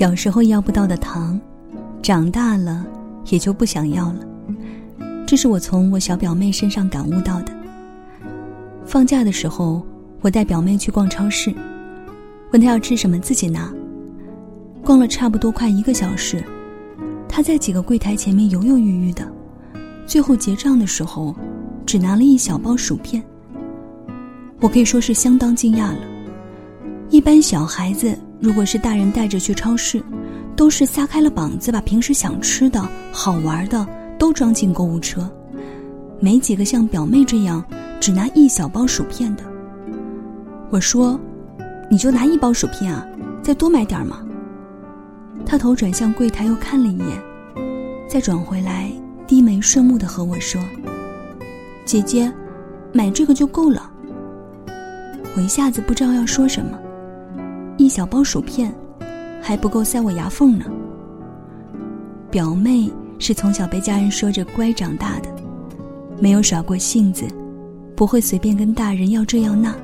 小时候要不到的糖，长大了也就不想要了。这是我从我小表妹身上感悟到的。放假的时候，我带表妹去逛超市，问她要吃什么自己拿。逛了差不多快一个小时，她在几个柜台前面犹犹豫豫的，最后结账的时候，只拿了一小包薯片。我可以说是相当惊讶了。一般小孩子如果是大人带着去超市，都是撒开了膀子把平时想吃的好玩的都装进购物车，没几个像表妹这样只拿一小包薯片的。我说：“你就拿一包薯片啊，再多买点嘛。”他头转向柜台又看了一眼，再转回来低眉顺目的和我说：“姐姐，买这个就够了。”我一下子不知道要说什么，小包薯片，还不够塞我牙缝呢。表妹是从小被家人说着乖长大的，没有耍过性子，不会随便跟大人要这要那。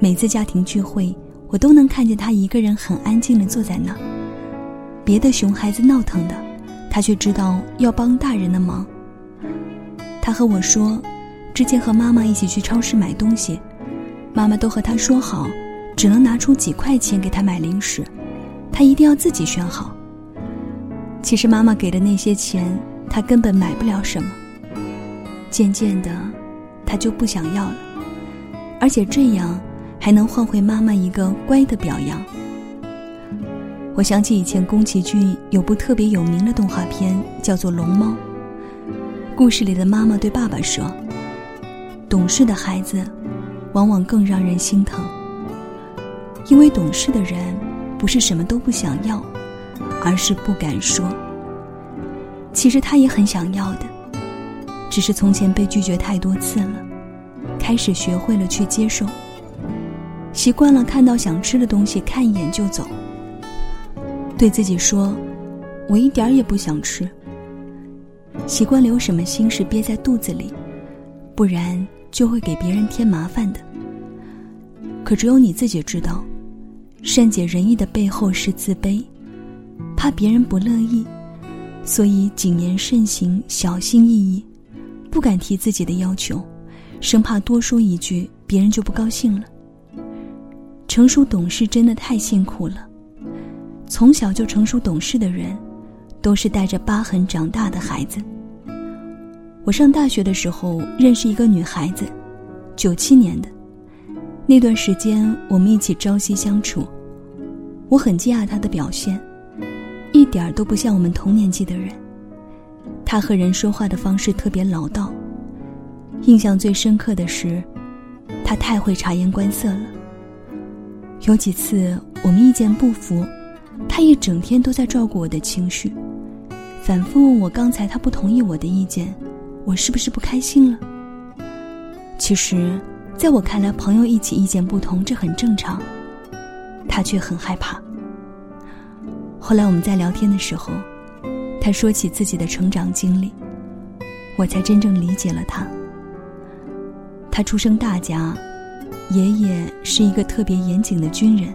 每次家庭聚会，我都能看见她一个人很安静的坐在那。别的熊孩子闹腾的，她却知道要帮大人的忙。她和我说，之前和妈妈一起去超市买东西。妈妈都和他说好，只能拿出几块钱给他买零食，他一定要自己选好。其实妈妈给的那些钱，他根本买不了什么。渐渐的，他就不想要了，而且这样还能换回妈妈一个乖的表扬。我想起以前宫崎骏有部特别有名的动画片，叫做《龙猫》。故事里的妈妈对爸爸说：“懂事的孩子。”往往更让人心疼，因为懂事的人不是什么都不想要，而是不敢说。其实他也很想要的，只是从前被拒绝太多次了，开始学会了去接受，习惯了看到想吃的东西看一眼就走，对自己说：“我一点儿也不想吃。”习惯了有什么心事憋在肚子里，不然就会给别人添麻烦的。可只有你自己知道，善解人意的背后是自卑，怕别人不乐意，所以谨言慎行、小心翼翼，不敢提自己的要求，生怕多说一句别人就不高兴了。成熟懂事真的太辛苦了，从小就成熟懂事的人，都是带着疤痕长大的孩子。我上大学的时候认识一个女孩子，九七年的。那段时间，我们一起朝夕相处，我很惊讶他的表现，一点儿都不像我们同年纪的人。他和人说话的方式特别老道。印象最深刻的是，他太会察言观色了。有几次我们意见不符，他一整天都在照顾我的情绪，反复问我刚才他不同意我的意见，我是不是不开心了？其实。在我看来，朋友一起意见不同，这很正常。他却很害怕。后来我们在聊天的时候，他说起自己的成长经历，我才真正理解了他。他出生大家，爷爷是一个特别严谨的军人，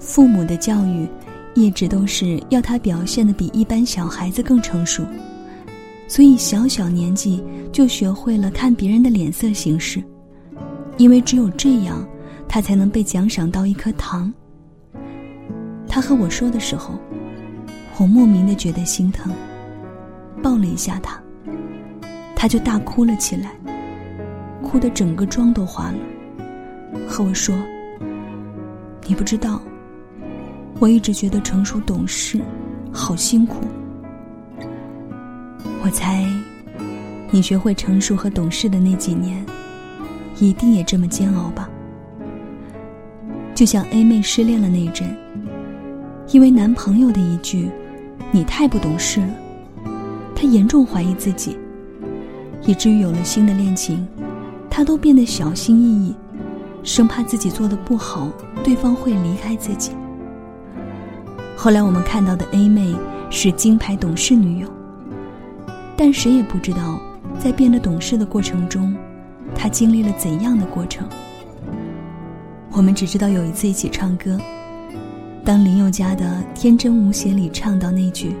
父母的教育一直都是要他表现的比一般小孩子更成熟，所以小小年纪就学会了看别人的脸色行事。因为只有这样，他才能被奖赏到一颗糖。他和我说的时候，我莫名的觉得心疼，抱了一下他，他就大哭了起来，哭得整个妆都花了，和我说：“你不知道，我一直觉得成熟懂事，好辛苦。我猜，你学会成熟和懂事的那几年。”一定也这么煎熬吧？就像 A 妹失恋了那一阵，因为男朋友的一句“你太不懂事了”，她严重怀疑自己，以至于有了新的恋情，她都变得小心翼翼，生怕自己做的不好，对方会离开自己。后来我们看到的 A 妹是金牌懂事女友，但谁也不知道，在变得懂事的过程中。他经历了怎样的过程？我们只知道有一次一起唱歌，当林宥嘉的《天真无邪》里唱到那句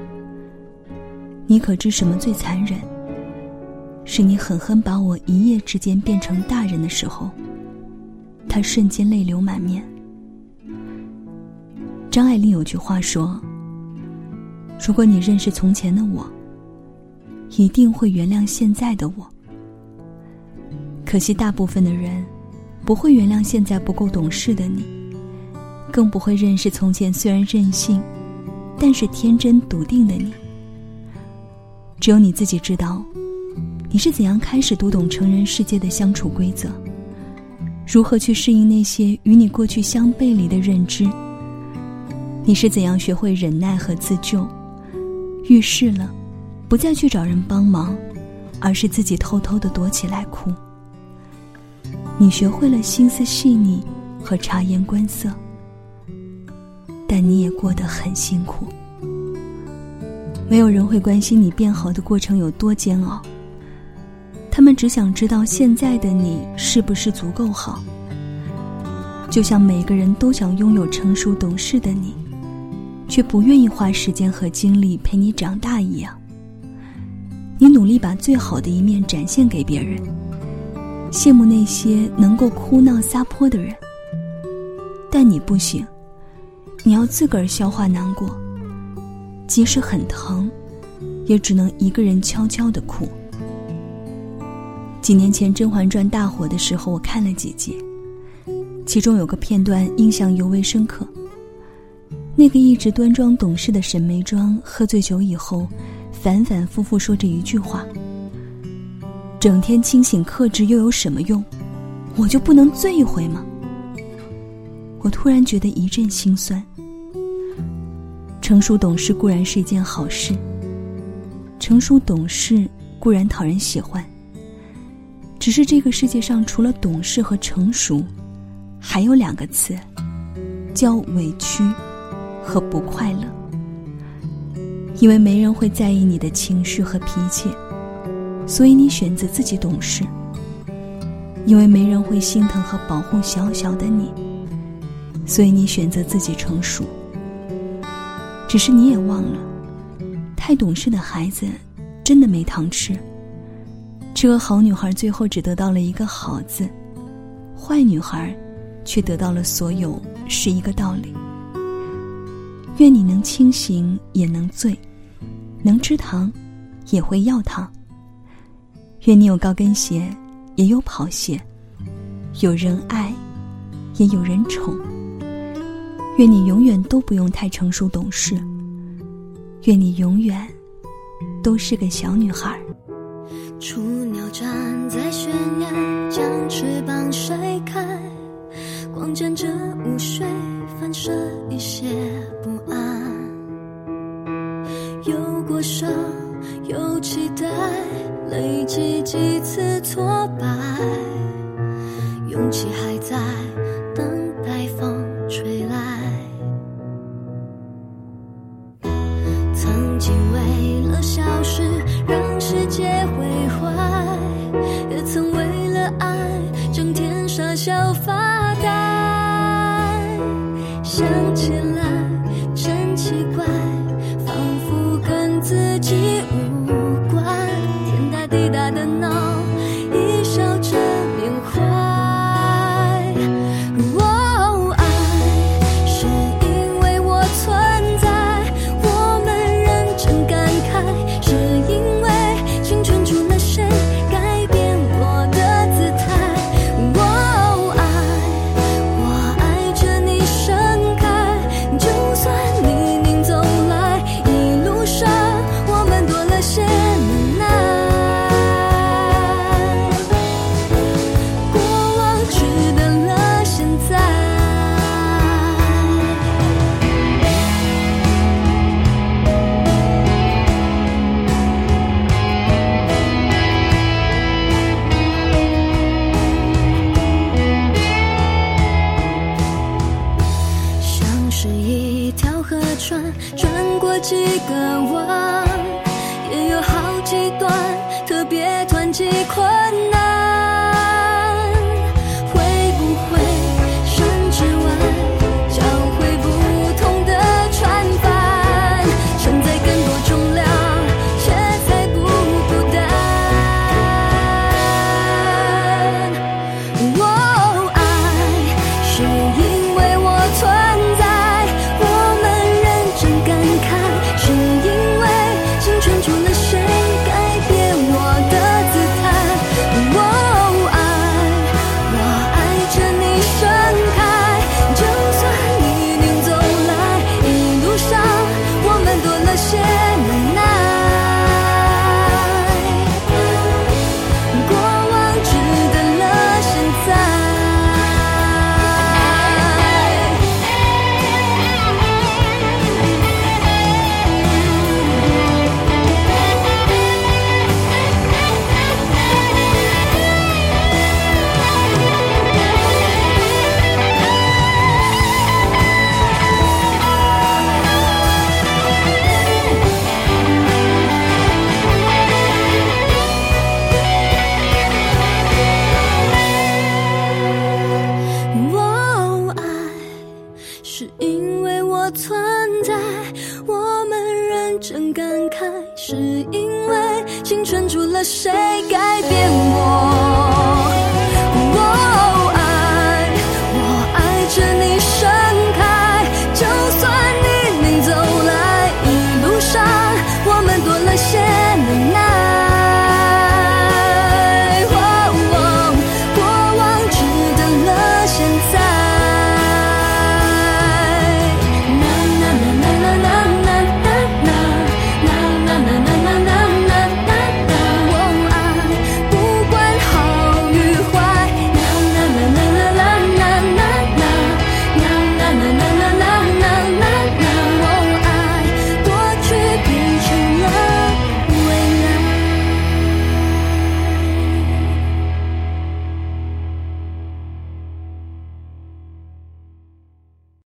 “你可知什么最残忍？是你狠狠把我一夜之间变成大人的时候”，他瞬间泪流满面。张爱玲有句话说：“如果你认识从前的我，一定会原谅现在的我。”可惜，大部分的人不会原谅现在不够懂事的你，更不会认识从前虽然任性，但是天真笃定的你。只有你自己知道，你是怎样开始读懂成人世界的相处规则，如何去适应那些与你过去相背离的认知。你是怎样学会忍耐和自救？遇事了，不再去找人帮忙，而是自己偷偷的躲起来哭。你学会了心思细腻和察言观色，但你也过得很辛苦。没有人会关心你变好的过程有多煎熬，他们只想知道现在的你是不是足够好。就像每个人都想拥有成熟懂事的你。却不愿意花时间和精力陪你长大一样。你努力把最好的一面展现给别人，羡慕那些能够哭闹撒泼的人。但你不行，你要自个儿消化难过，即使很疼，也只能一个人悄悄的哭。几年前《甄嬛传》大火的时候，我看了几集，其中有个片段印象尤为深刻。那个一直端庄懂事的沈眉庄，喝醉酒以后，反反复复说着一句话：“整天清醒克制又有什么用？我就不能醉一回吗？”我突然觉得一阵心酸。成熟懂事固然是一件好事，成熟懂事固然讨人喜欢。只是这个世界上除了懂事和成熟，还有两个词，叫委屈。和不快乐，因为没人会在意你的情绪和脾气，所以你选择自己懂事；因为没人会心疼和保护小小的你，所以你选择自己成熟。只是你也忘了，太懂事的孩子真的没糖吃。这个好女孩最后只得到了一个“好”字，坏女孩却得到了所有，是一个道理。愿你能清醒也能醉，能吃糖，也会要糖。愿你有高跟鞋，也有跑鞋，有人爱，也有人宠。愿你永远都不用太成熟懂事，愿你永远都是个小女孩。雏鸟站在悬崖，将翅膀甩开，光沾着雾水，反射一些。不安。有过伤有期待，累积几次挫败，勇气还在